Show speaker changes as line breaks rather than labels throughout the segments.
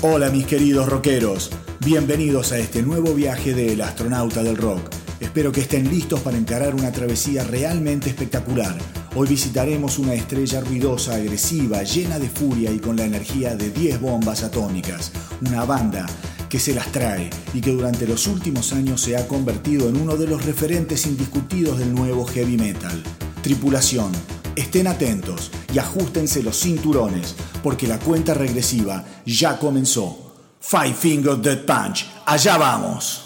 Hola mis queridos rockeros, bienvenidos a este nuevo viaje del astronauta del rock. Espero que estén listos para encarar una travesía realmente espectacular. Hoy visitaremos una estrella ruidosa, agresiva, llena de furia y con la energía de 10 bombas atómicas. Una banda que se las trae y que durante los últimos años se ha convertido en uno de los referentes indiscutidos del nuevo heavy metal. Tripulación, estén atentos y ajustense los cinturones porque la cuenta regresiva ya comenzó. Five Finger Dead Punch, allá vamos.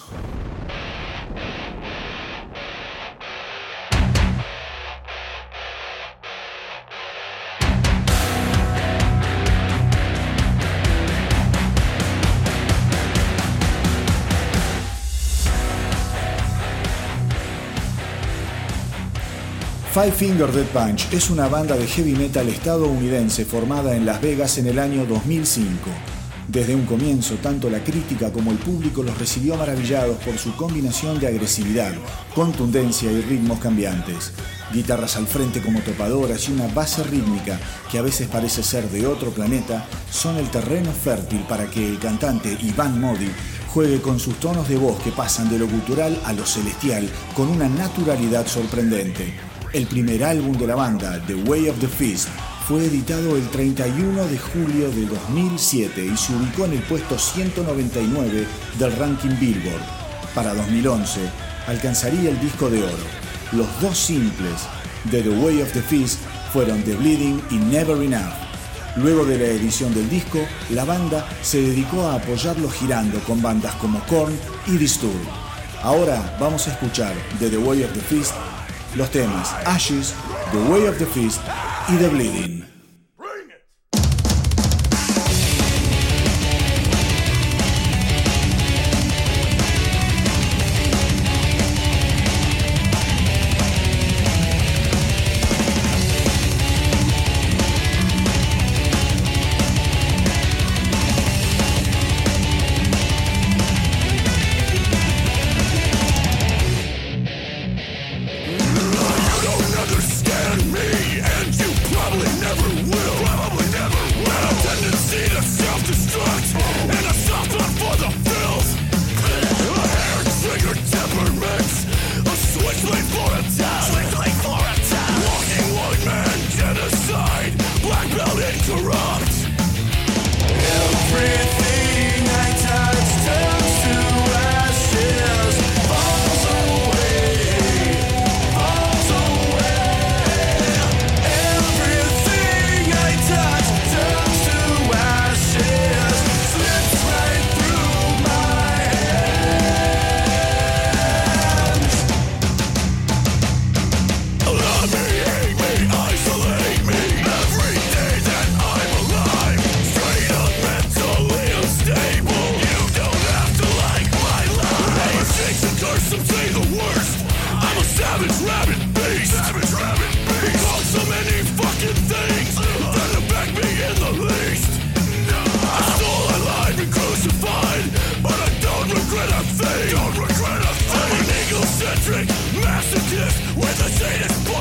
Five Finger Dead Punch es una banda de heavy metal estadounidense formada en Las Vegas en el año 2005. Desde un comienzo, tanto la crítica como el público los recibió maravillados por su combinación de agresividad, contundencia y ritmos cambiantes. Guitarras al frente como topadoras y una base rítmica que a veces parece ser de otro planeta son el terreno fértil para que el cantante Iván Modi juegue con sus tonos de voz que pasan de lo cultural a lo celestial con una naturalidad sorprendente. El primer álbum de la banda, The Way of the Fist, fue editado el 31 de julio de 2007 y se ubicó en el puesto 199 del ranking Billboard. Para 2011 alcanzaría el disco de oro. Los dos simples de The Way of the Fist fueron The Bleeding y Never Enough. Luego de la edición del disco, la banda se dedicó a apoyarlo girando con bandas como Korn y Disturbed. Ahora vamos a escuchar de The Way of the Fist los temas Ashes, The Way of the Fist y The Bleeding.
Electric massacres with a sadist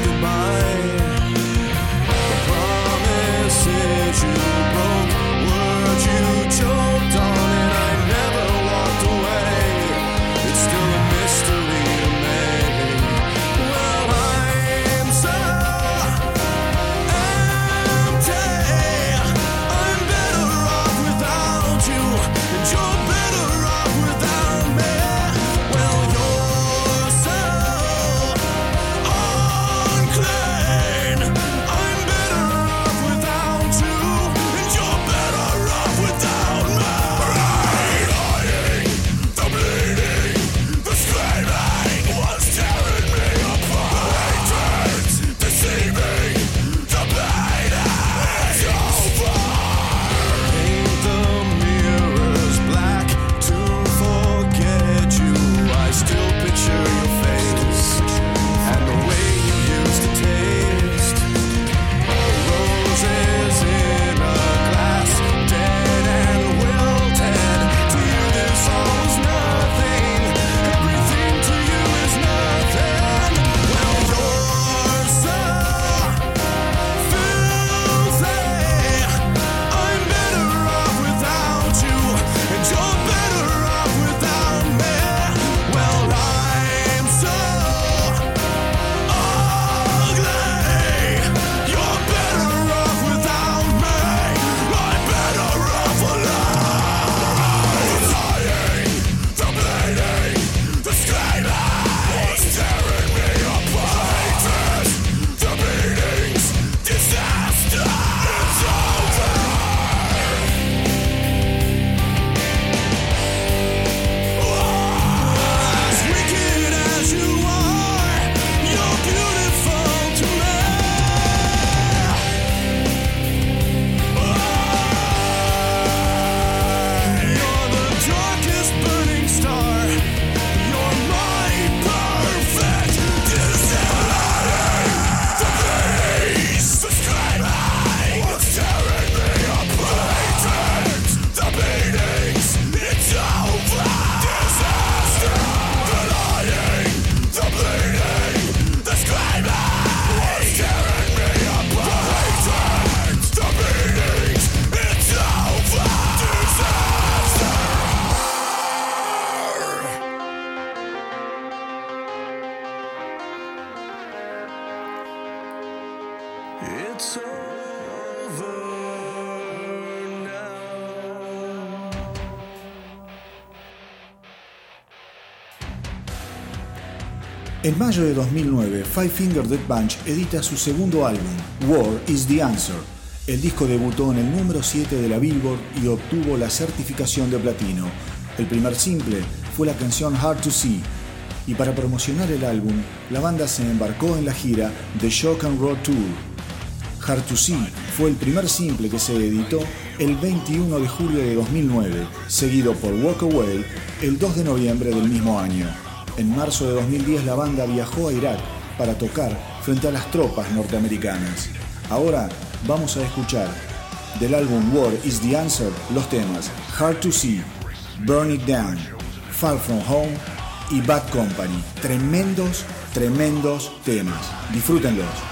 Goodbye. The promises you broke, words you
choked on.
En mayo de 2009, Five Finger Death Punch edita su segundo álbum, War is the Answer. El disco debutó en el número 7 de la Billboard y obtuvo la certificación de platino. El primer simple fue la canción Hard to See. Y para promocionar el álbum, la banda se embarcó en la gira The Shock and Roll Tour. Hard to See fue el primer simple que se editó el 21 de julio de 2009, seguido por Walk Away el 2 de noviembre del mismo año. En marzo de 2010 la banda viajó a Irak para tocar frente a las tropas norteamericanas. Ahora vamos a escuchar del álbum War is the Answer los temas Hard to See, Burn It Down, Far From Home y Bad Company. Tremendos, tremendos temas. Disfrútenlos.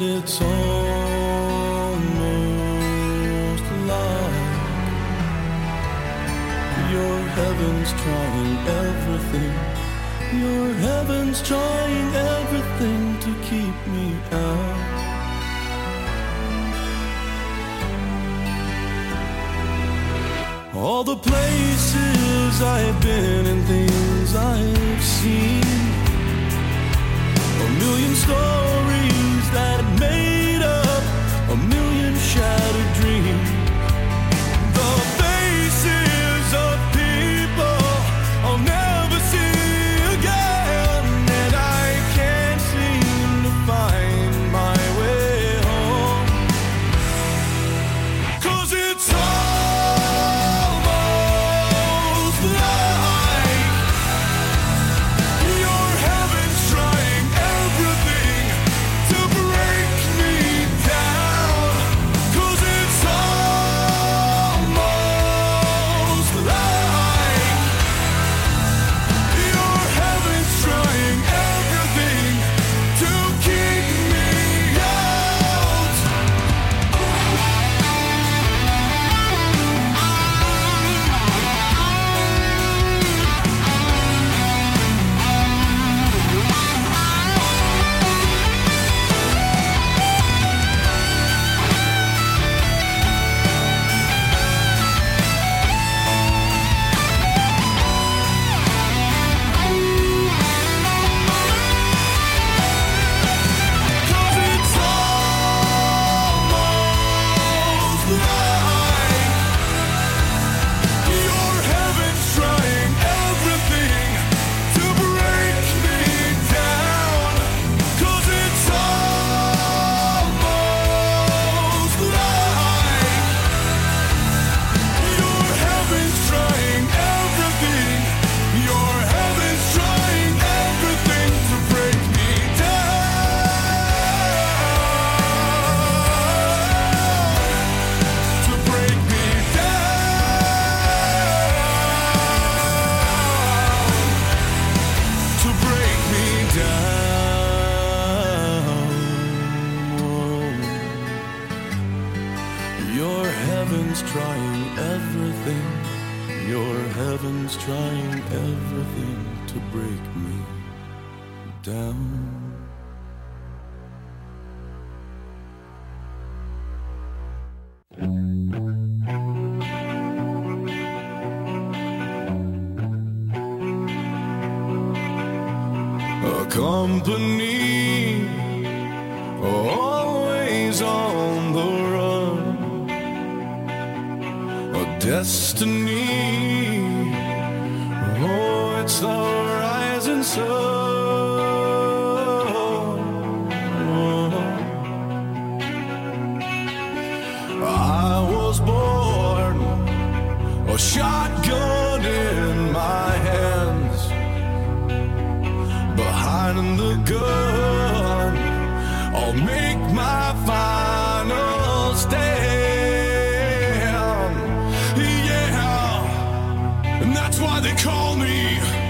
And it's almost like your heaven's trying everything. Your heaven's trying everything to keep me out. All the places I've been and things I've seen million stories that make they call me.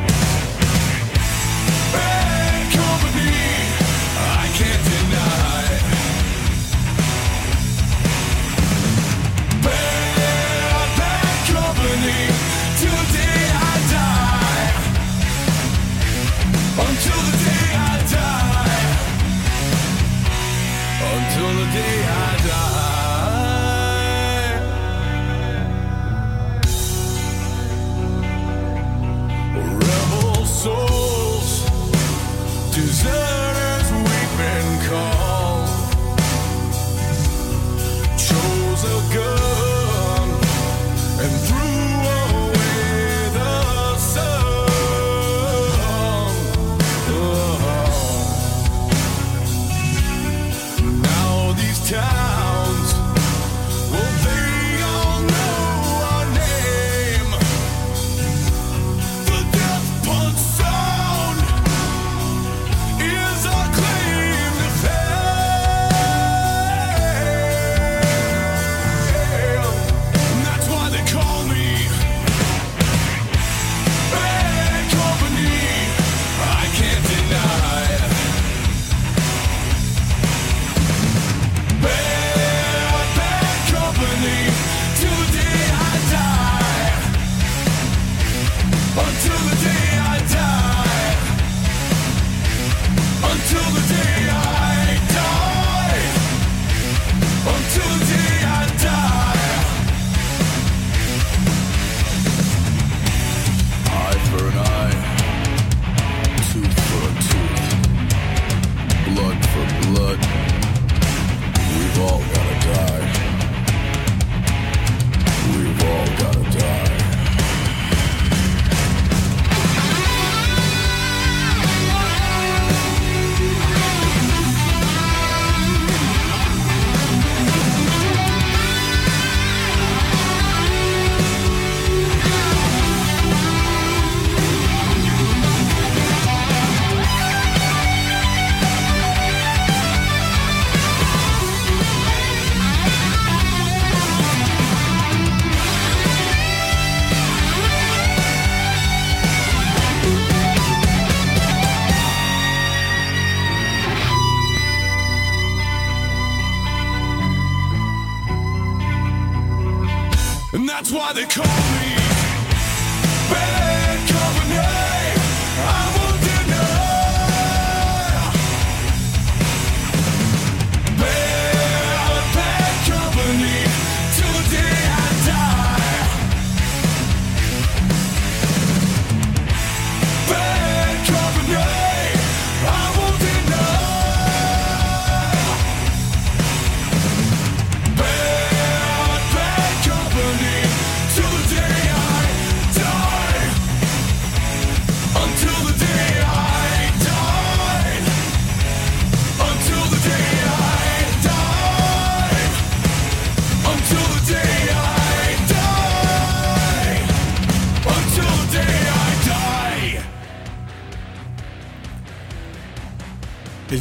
They call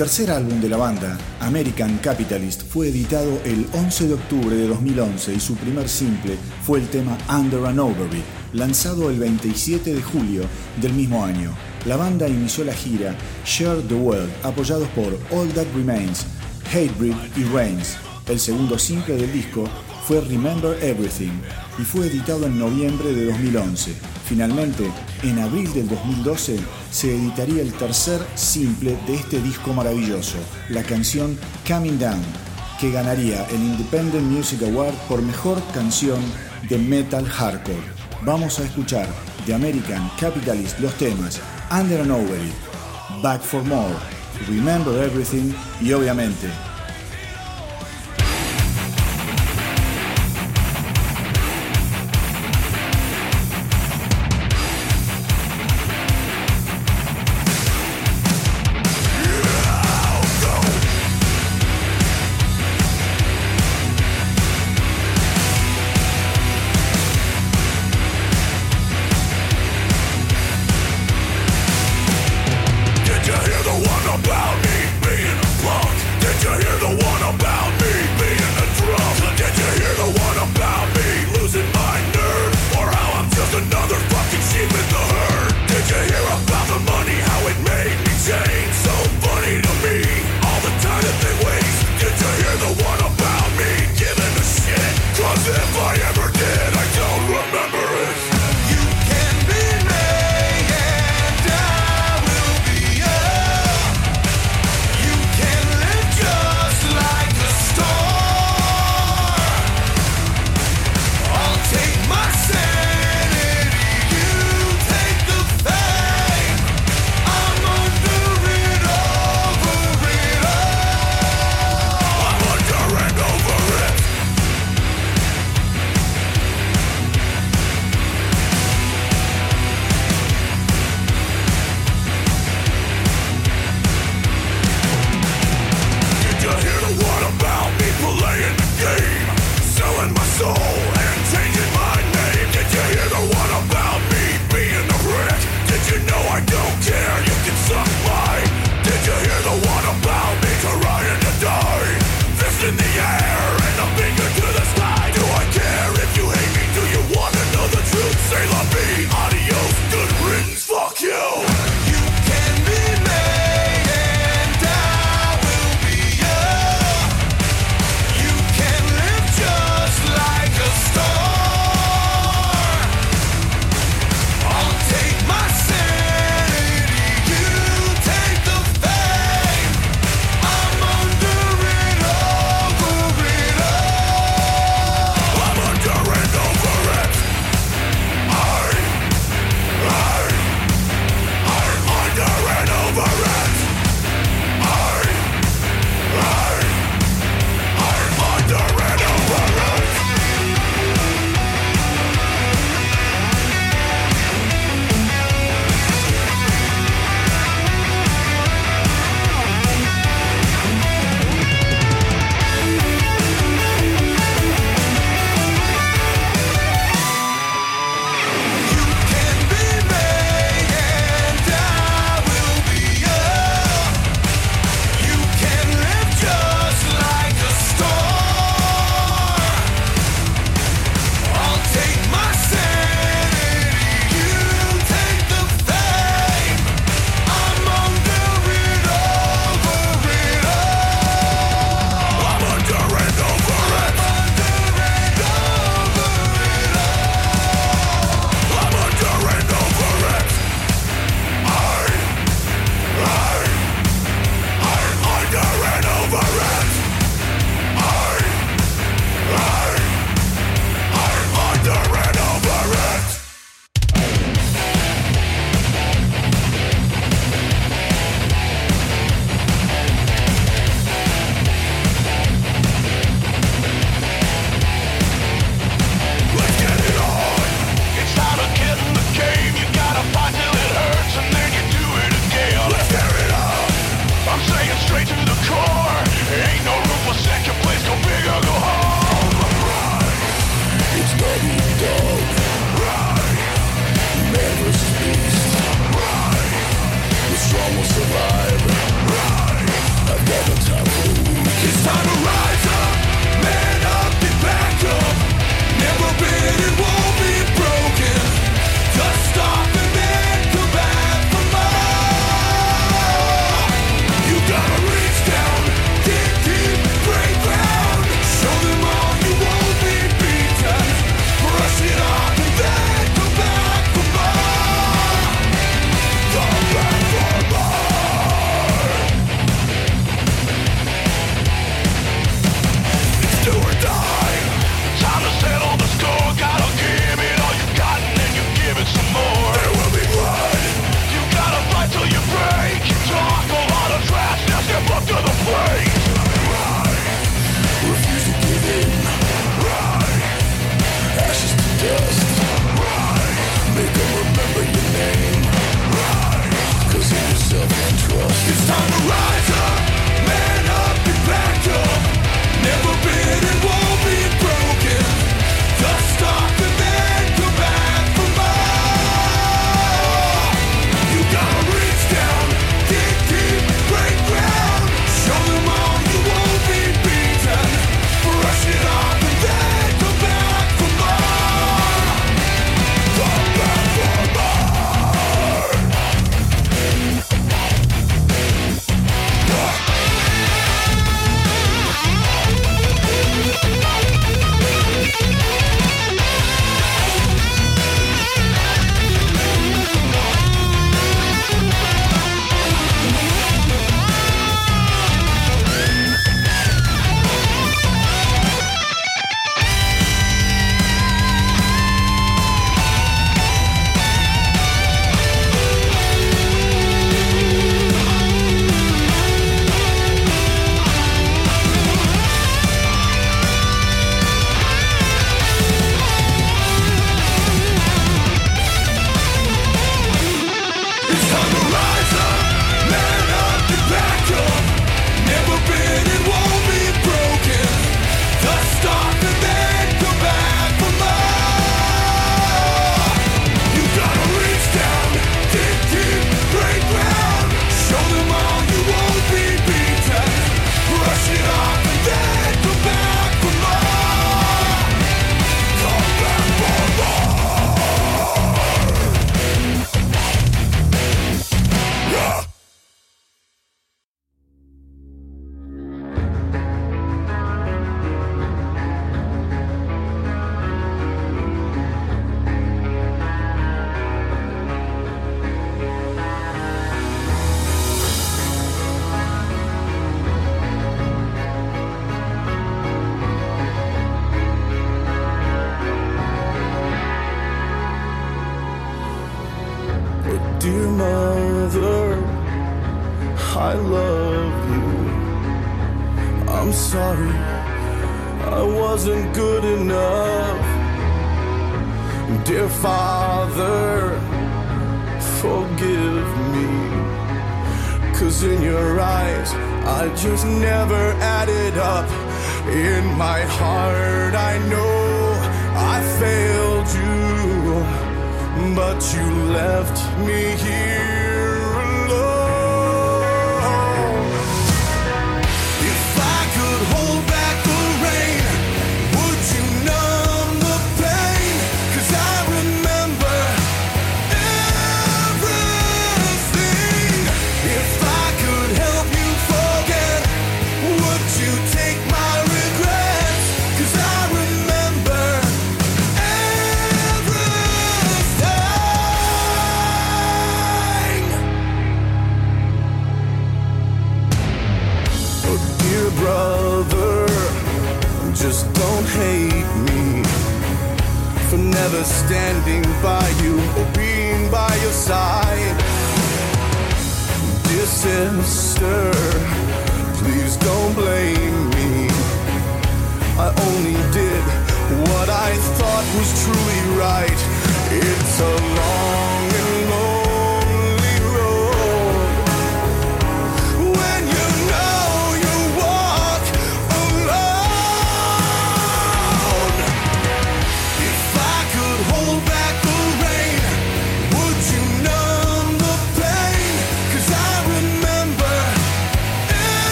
tercer álbum de la banda, American Capitalist, fue editado el 11 de octubre de 2011 y su primer simple fue el tema Under an Overbeat, lanzado el 27 de julio del mismo año. La banda inició la gira Share the World, apoyados por All That Remains, Hatebreed y Reigns. El segundo simple del disco fue Remember Everything y fue editado en noviembre de 2011. Finalmente, en abril del 2012 se editaría el tercer simple de este disco maravilloso, la canción Coming Down, que ganaría el Independent Music Award por mejor canción de metal hardcore. Vamos a escuchar de American Capitalist los temas Under an Overy, Back for More, Remember Everything y obviamente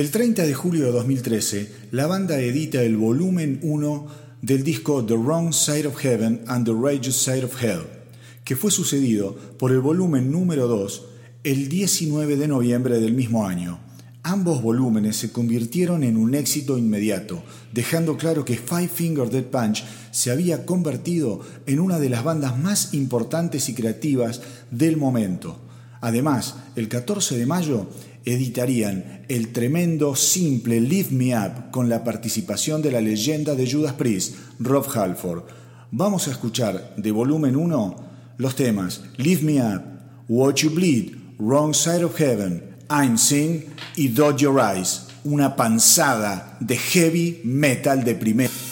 El 30 de julio de 2013, la banda edita el volumen 1 del disco The Wrong Side of Heaven and the Righteous Side of Hell, que fue sucedido por el volumen número 2 el 19 de noviembre del mismo año. Ambos volúmenes se convirtieron en un éxito inmediato, dejando claro que Five Finger Dead Punch se había convertido en una de las bandas más importantes y creativas del momento. Además, el 14 de mayo editarían el tremendo simple Lift Me Up con la participación de la leyenda de Judas Priest, Rob Halford. Vamos a escuchar de volumen 1 los temas Lift Me Up, Watch You Bleed, Wrong Side of Heaven, I'm Sin y Dodge Your Eyes, una panzada de heavy metal de primera.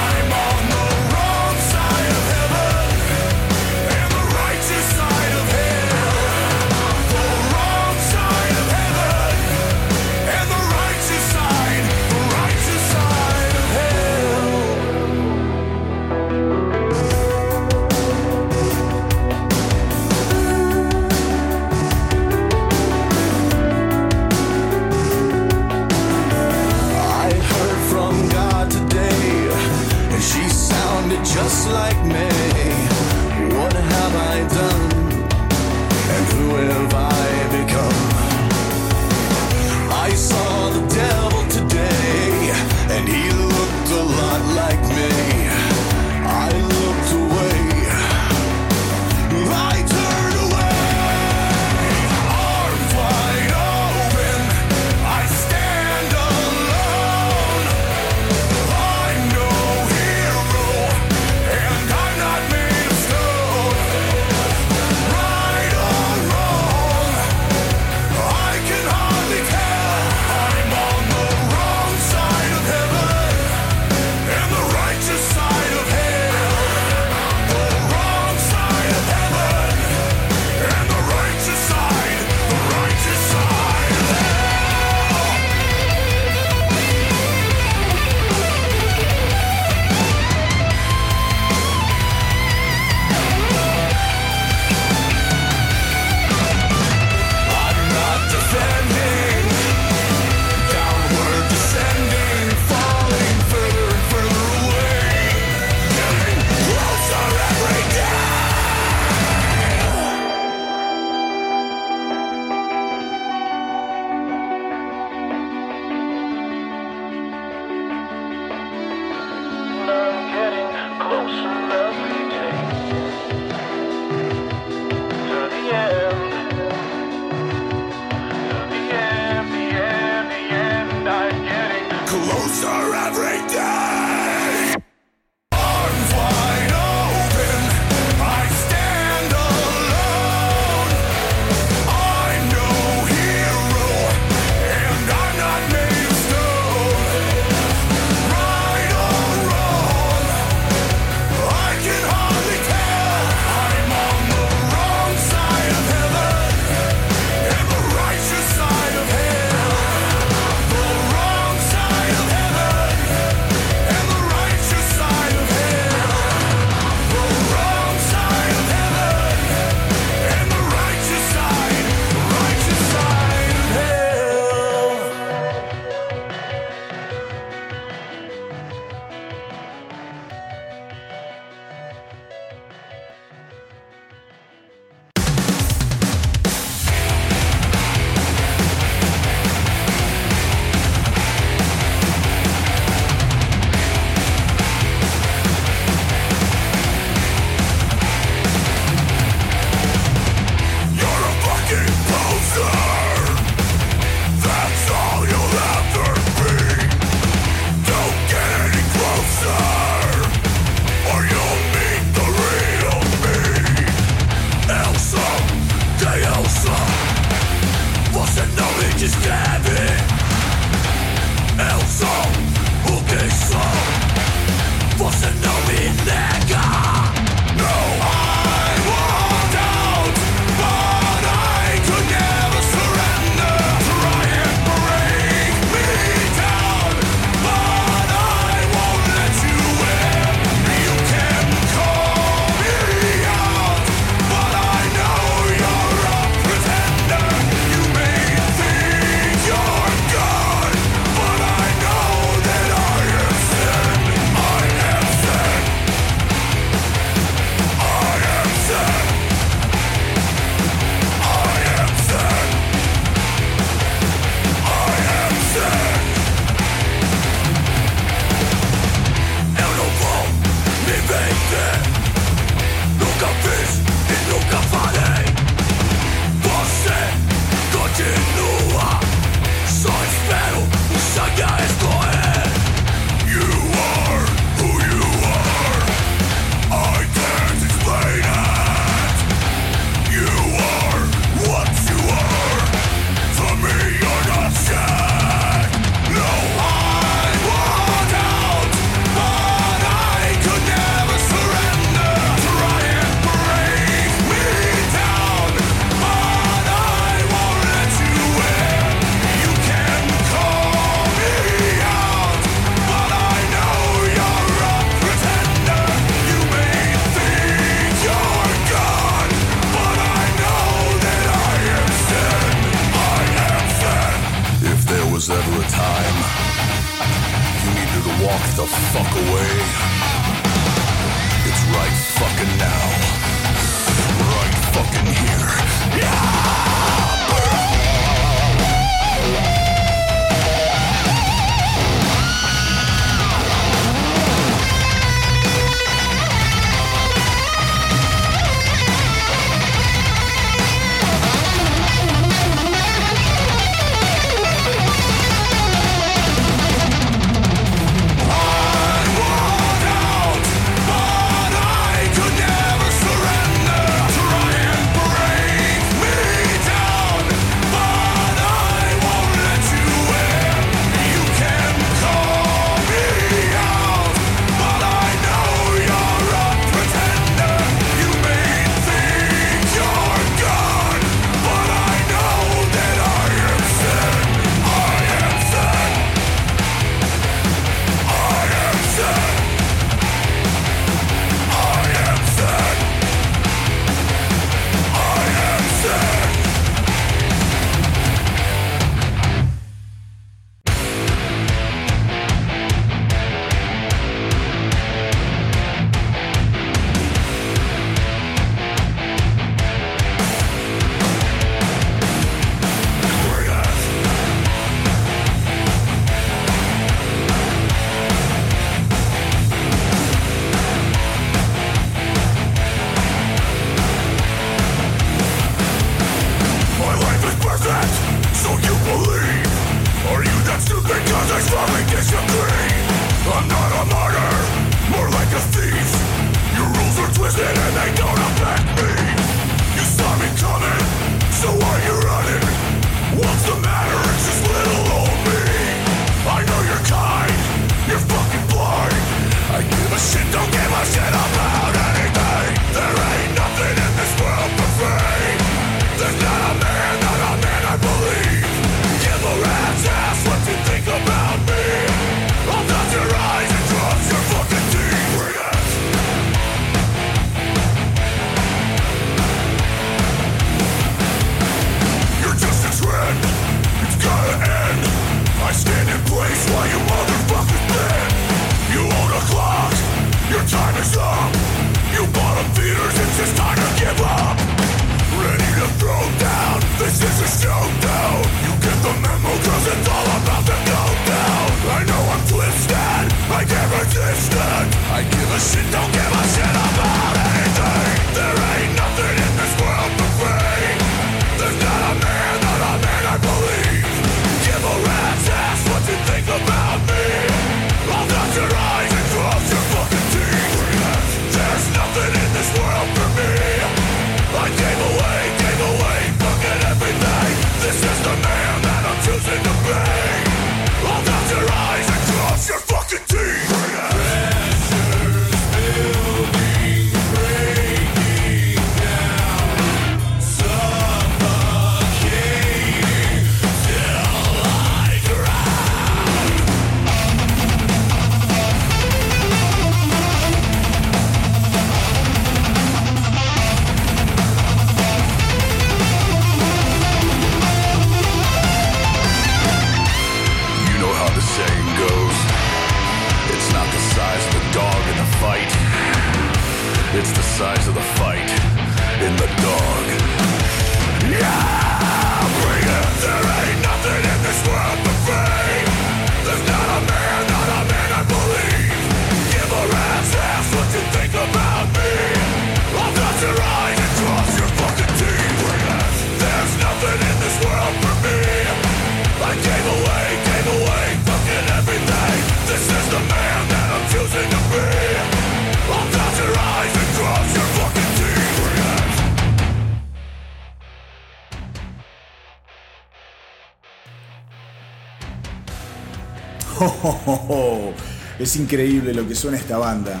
Es increíble lo que suena esta banda.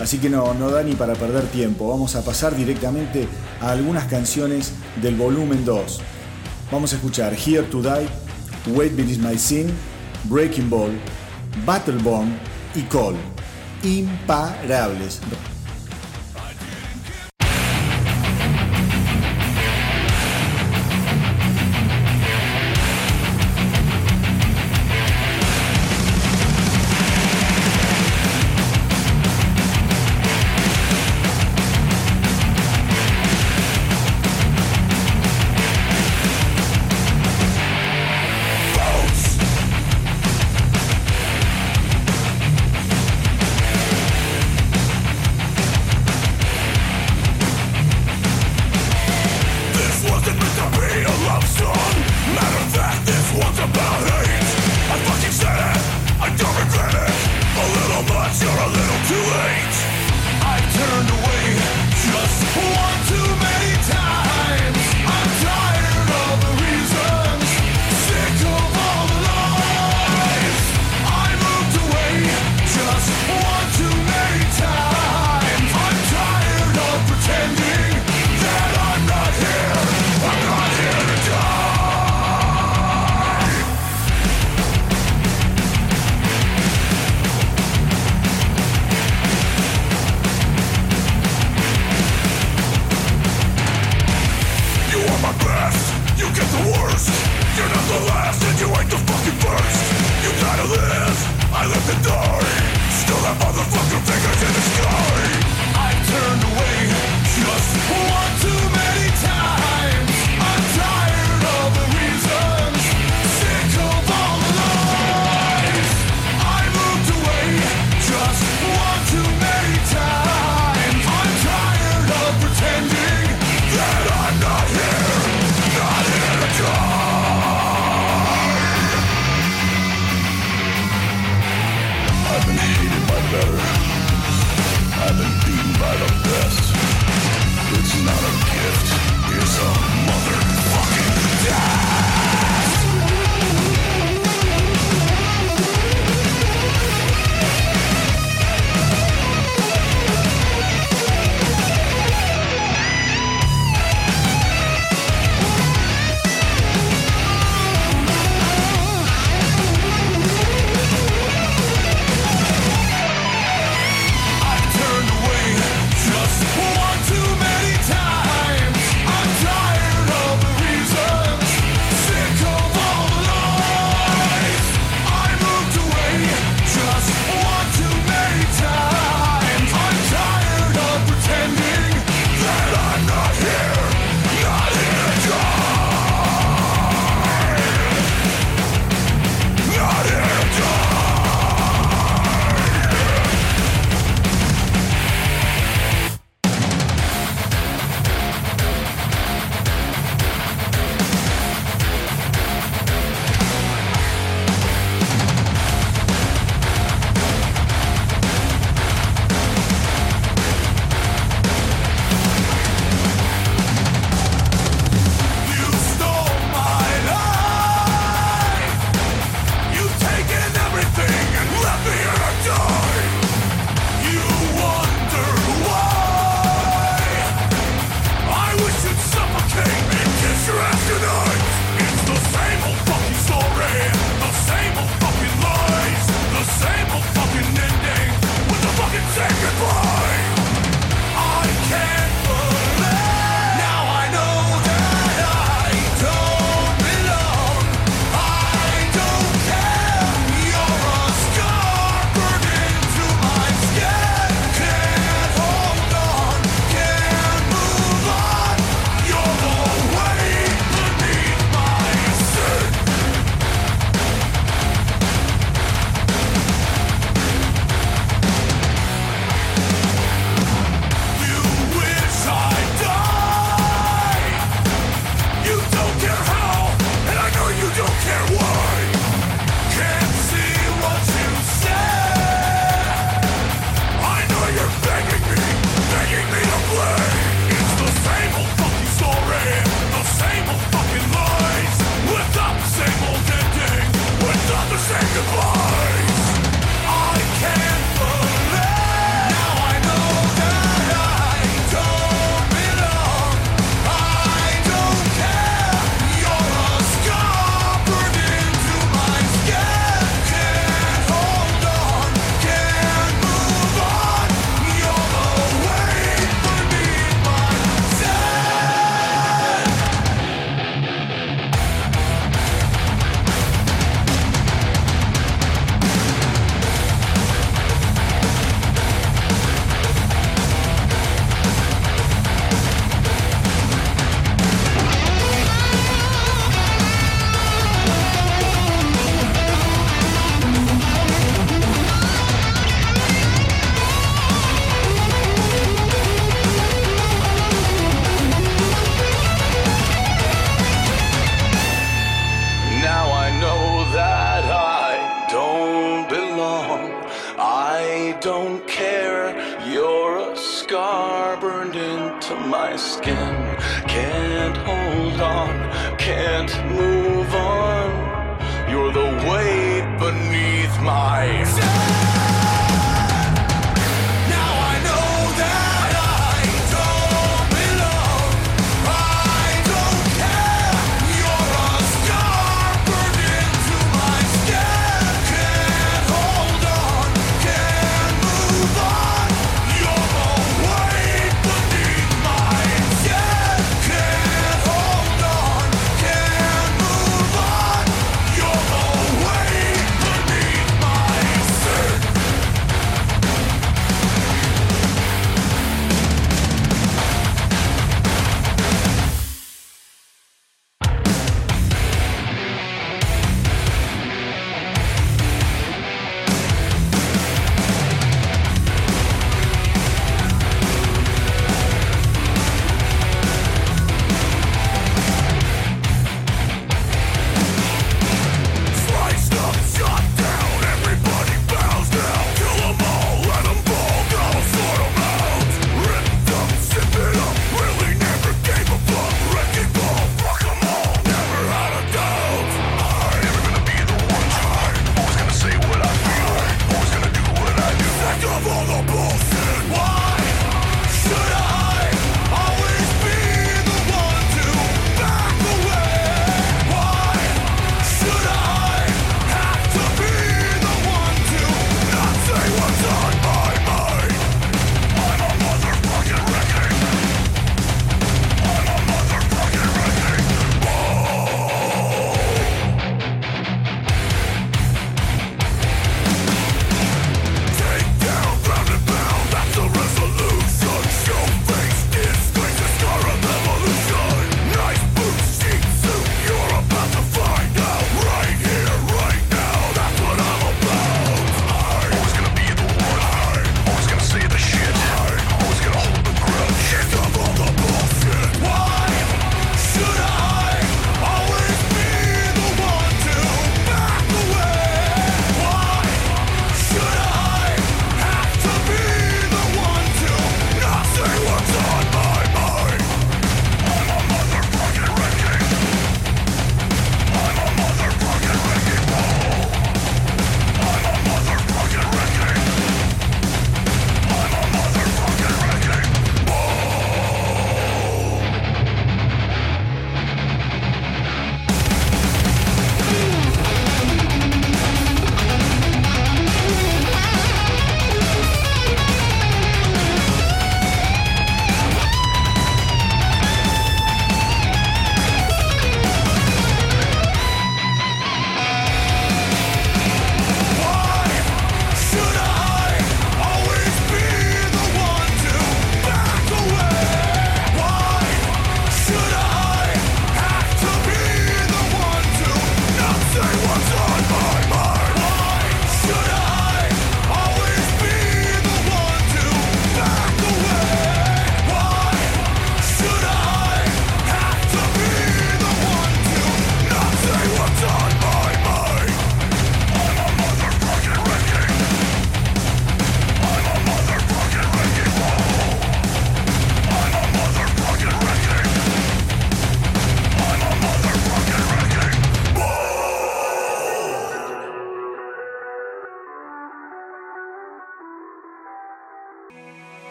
Así que no, no da ni para perder tiempo. Vamos a pasar directamente a algunas canciones del volumen 2. Vamos a escuchar Here to Die, Wait It My Sin, Breaking Ball, Battle Bomb y Call. Imparables.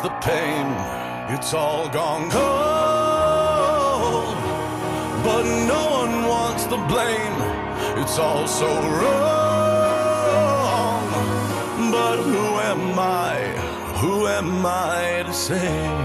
The pain. It's all gone cold, but no one wants the blame. It's all so wrong. But who am I? Who am I to say?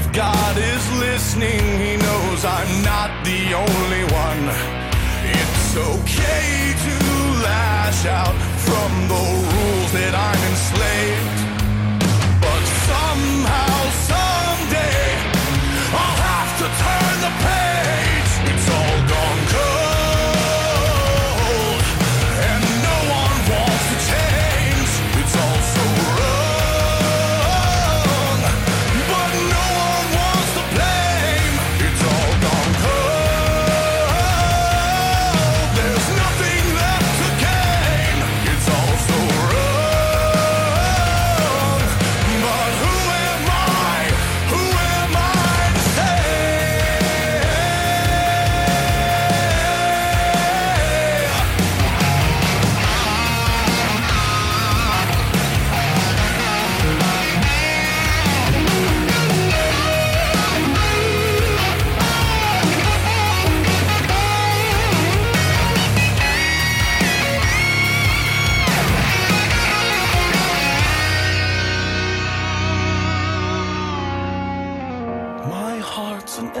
If God is listening, He knows I'm not the only one. It's okay to lash out from the rules that I'm enslaved.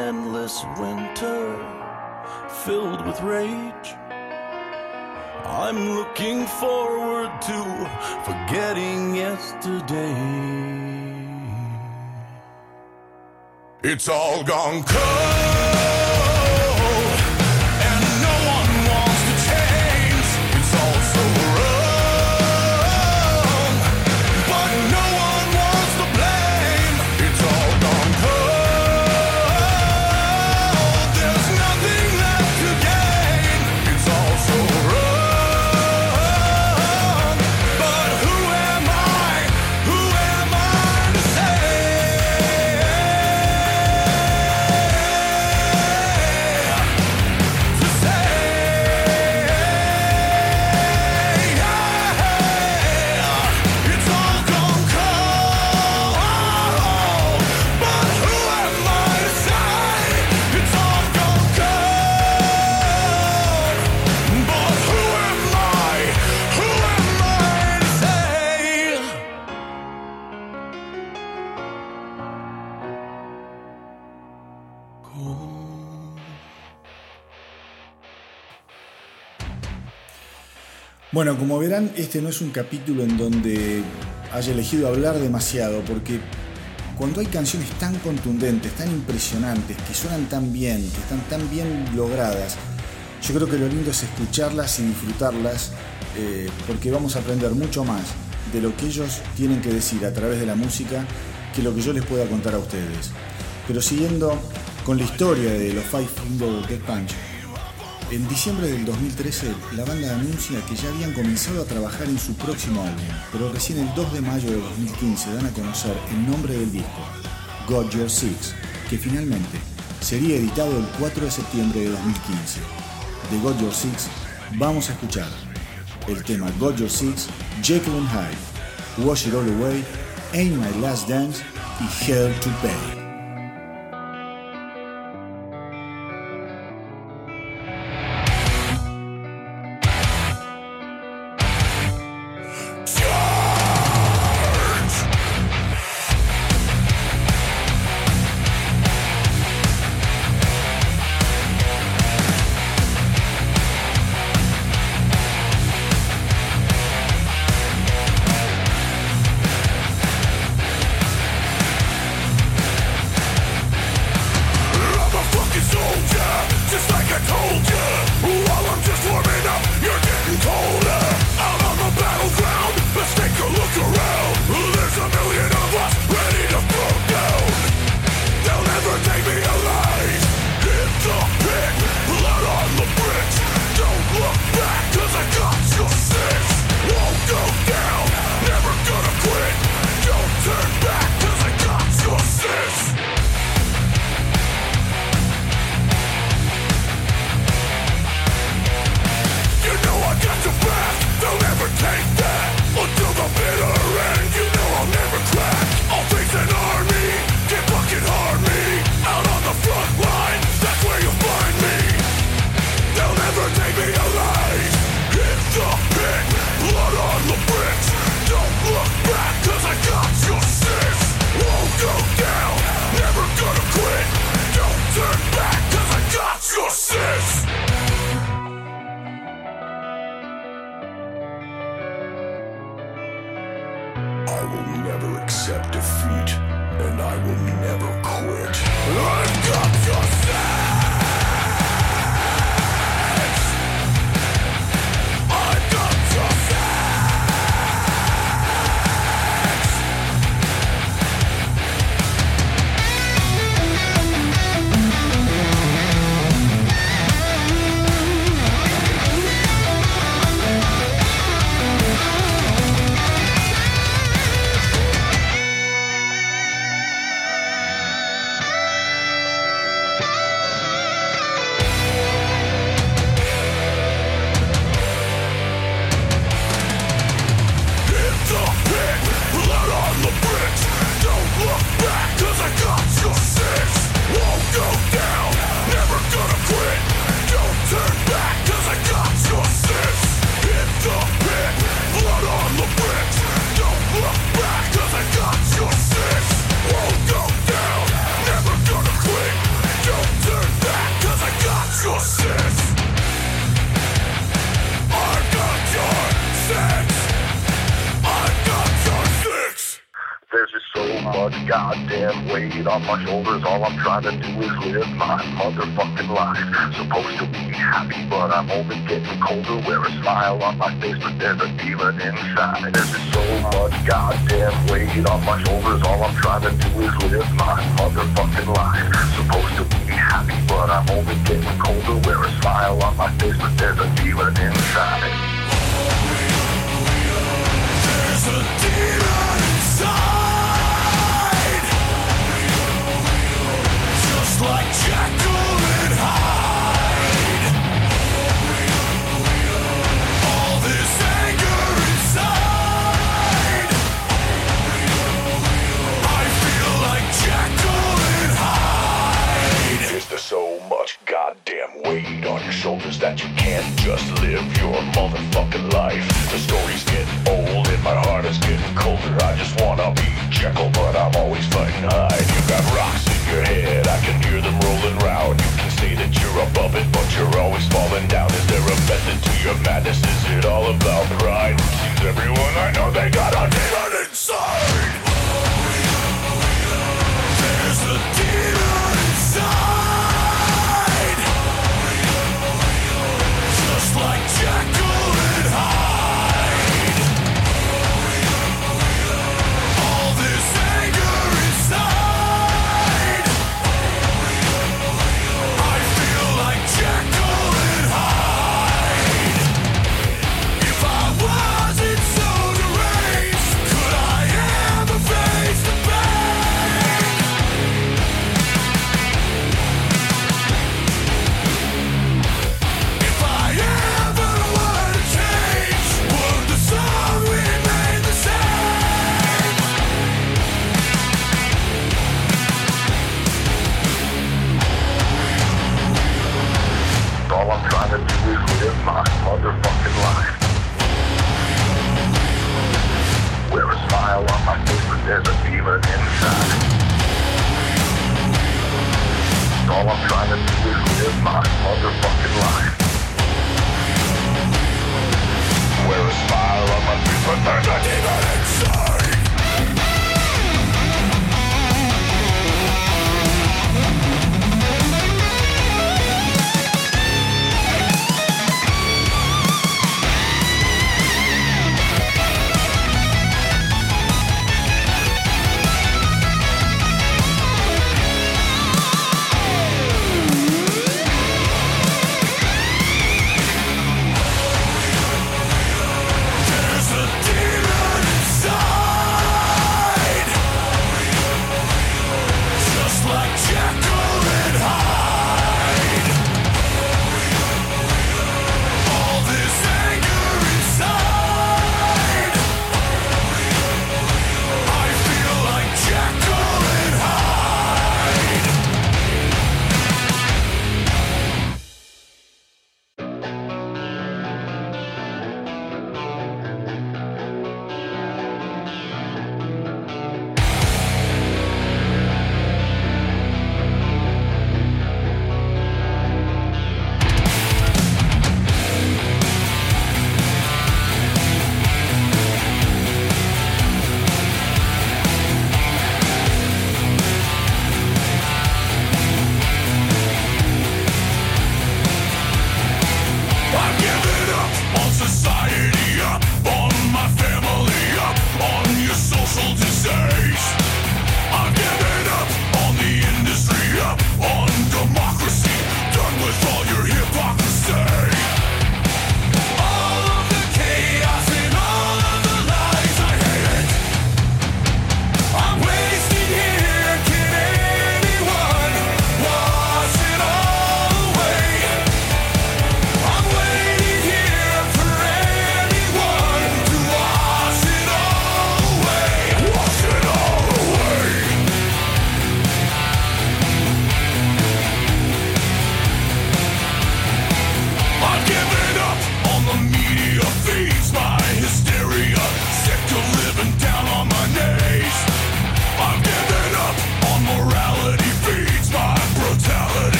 Endless winter filled with rage. I'm looking forward to forgetting yesterday. It's all gone cold,
Bueno, como verán, este no es un capítulo en donde haya elegido hablar demasiado, porque cuando hay canciones tan contundentes, tan impresionantes, que suenan tan bien, que están tan bien logradas, yo creo que lo lindo es escucharlas y disfrutarlas, eh, porque vamos a aprender mucho más de lo que ellos tienen que decir a través de la música que lo que yo les pueda contar a ustedes. Pero siguiendo con la historia de los Five Finger Death Punch, en diciembre del 2013, la banda anuncia que ya habían comenzado a trabajar en su próximo álbum, pero recién el 2 de mayo de 2015 dan a conocer el nombre del disco, Got Your Six, que finalmente sería editado el 4 de septiembre de 2015. De Got Your Six vamos a escuchar el tema Got Your Six, Jekyll and Hyde, Wash It All Away, Ain't My Last Dance y Hell to Pay.
There's so much goddamn weight on my shoulders. All I'm trying to do is live my motherfucking life. Supposed to be happy, but I'm only getting colder. Wear a smile on my face, but there's a demon inside.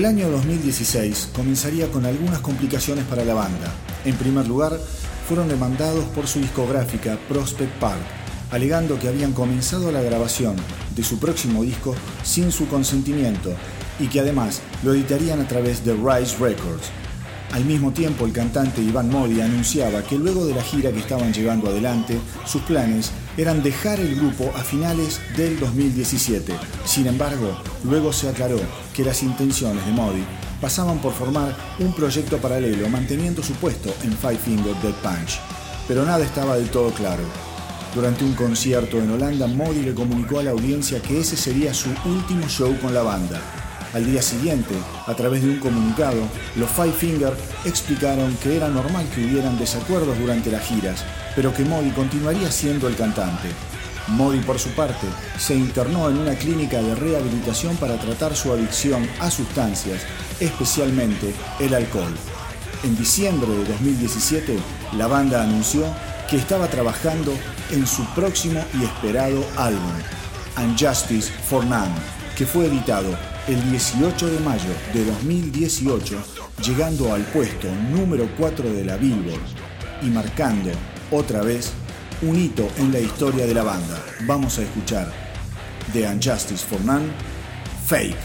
El año 2016 comenzaría con algunas complicaciones para la banda. En primer lugar, fueron demandados por su discográfica Prospect Park, alegando que habían comenzado la grabación de su próximo disco sin su consentimiento y que además lo editarían a través de Rise Records. Al mismo tiempo, el cantante Iván Modi anunciaba que luego de la gira que estaban llevando adelante, sus planes eran dejar el grupo a finales del 2017. Sin embargo, luego se aclaró que las intenciones de Modi pasaban por formar un proyecto paralelo manteniendo su puesto en Five Finger Dead Punch. Pero nada estaba del todo claro. Durante un concierto en Holanda, Modi le comunicó a la audiencia que ese sería su último show con la banda. Al día siguiente, a través de un comunicado, los Five Finger explicaron que era normal que hubieran desacuerdos durante las giras, pero que Modi continuaría siendo el cantante. Modi, por su parte, se internó en una clínica de rehabilitación para tratar su adicción a sustancias, especialmente el alcohol. En diciembre de 2017, la banda anunció que estaba trabajando en su próximo y esperado álbum, Unjustice for None, que fue editado el 18 de mayo de 2018, llegando al puesto número 4 de la Billboard y marcando otra vez un hito en la historia de la banda. Vamos a escuchar The Unjustice for None, Fake,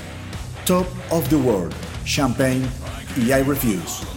Top of the World, Champagne y I Refuse.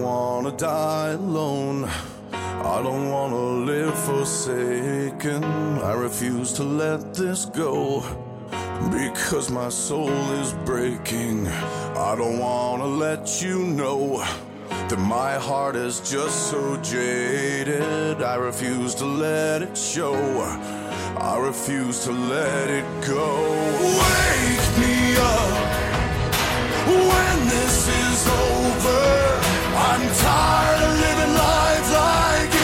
Don't wanna die alone. I don't wanna live forsaken. I refuse to let this go. Because my soul is breaking. I don't wanna let you know that my heart is just so jaded. I refuse to let it show. I refuse to let it go. Wake me up when this is over. I'm tired of living life like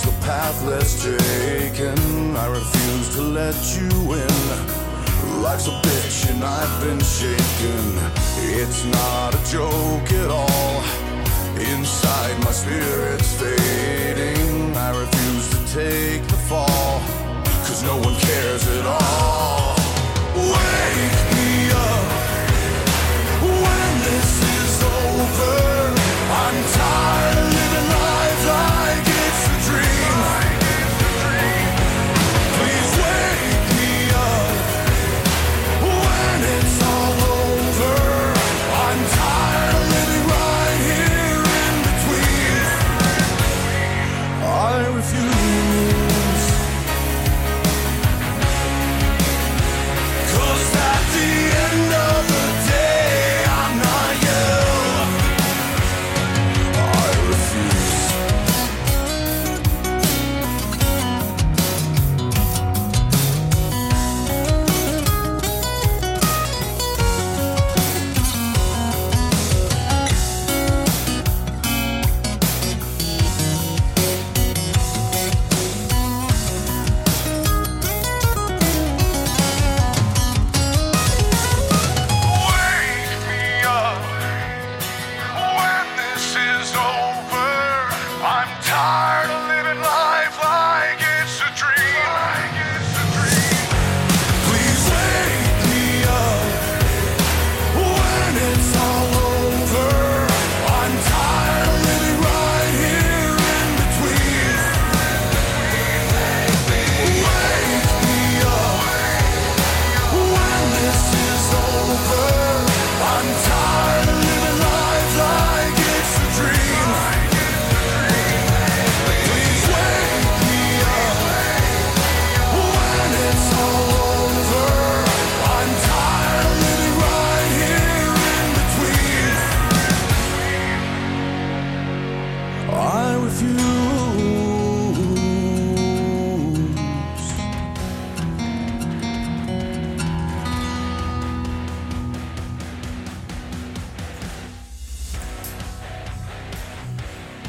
chose the path less taken. I refuse to let you in. Life's a bitch and I've been shaken. It's not a joke at all. Inside my spirit's fading. I refuse to take the fall. Cause no one cares at all. Wake me up when this is over. I'm tired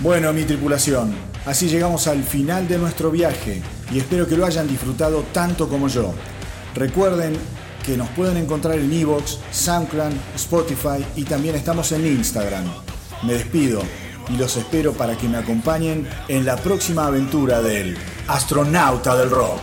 Bueno, mi tripulación, así llegamos al final de nuestro viaje y espero que lo hayan disfrutado tanto como yo. Recuerden que nos pueden encontrar en Evox, SoundCloud, Spotify y también estamos en Instagram. Me despido y los espero para que me acompañen en la próxima aventura del astronauta del rock.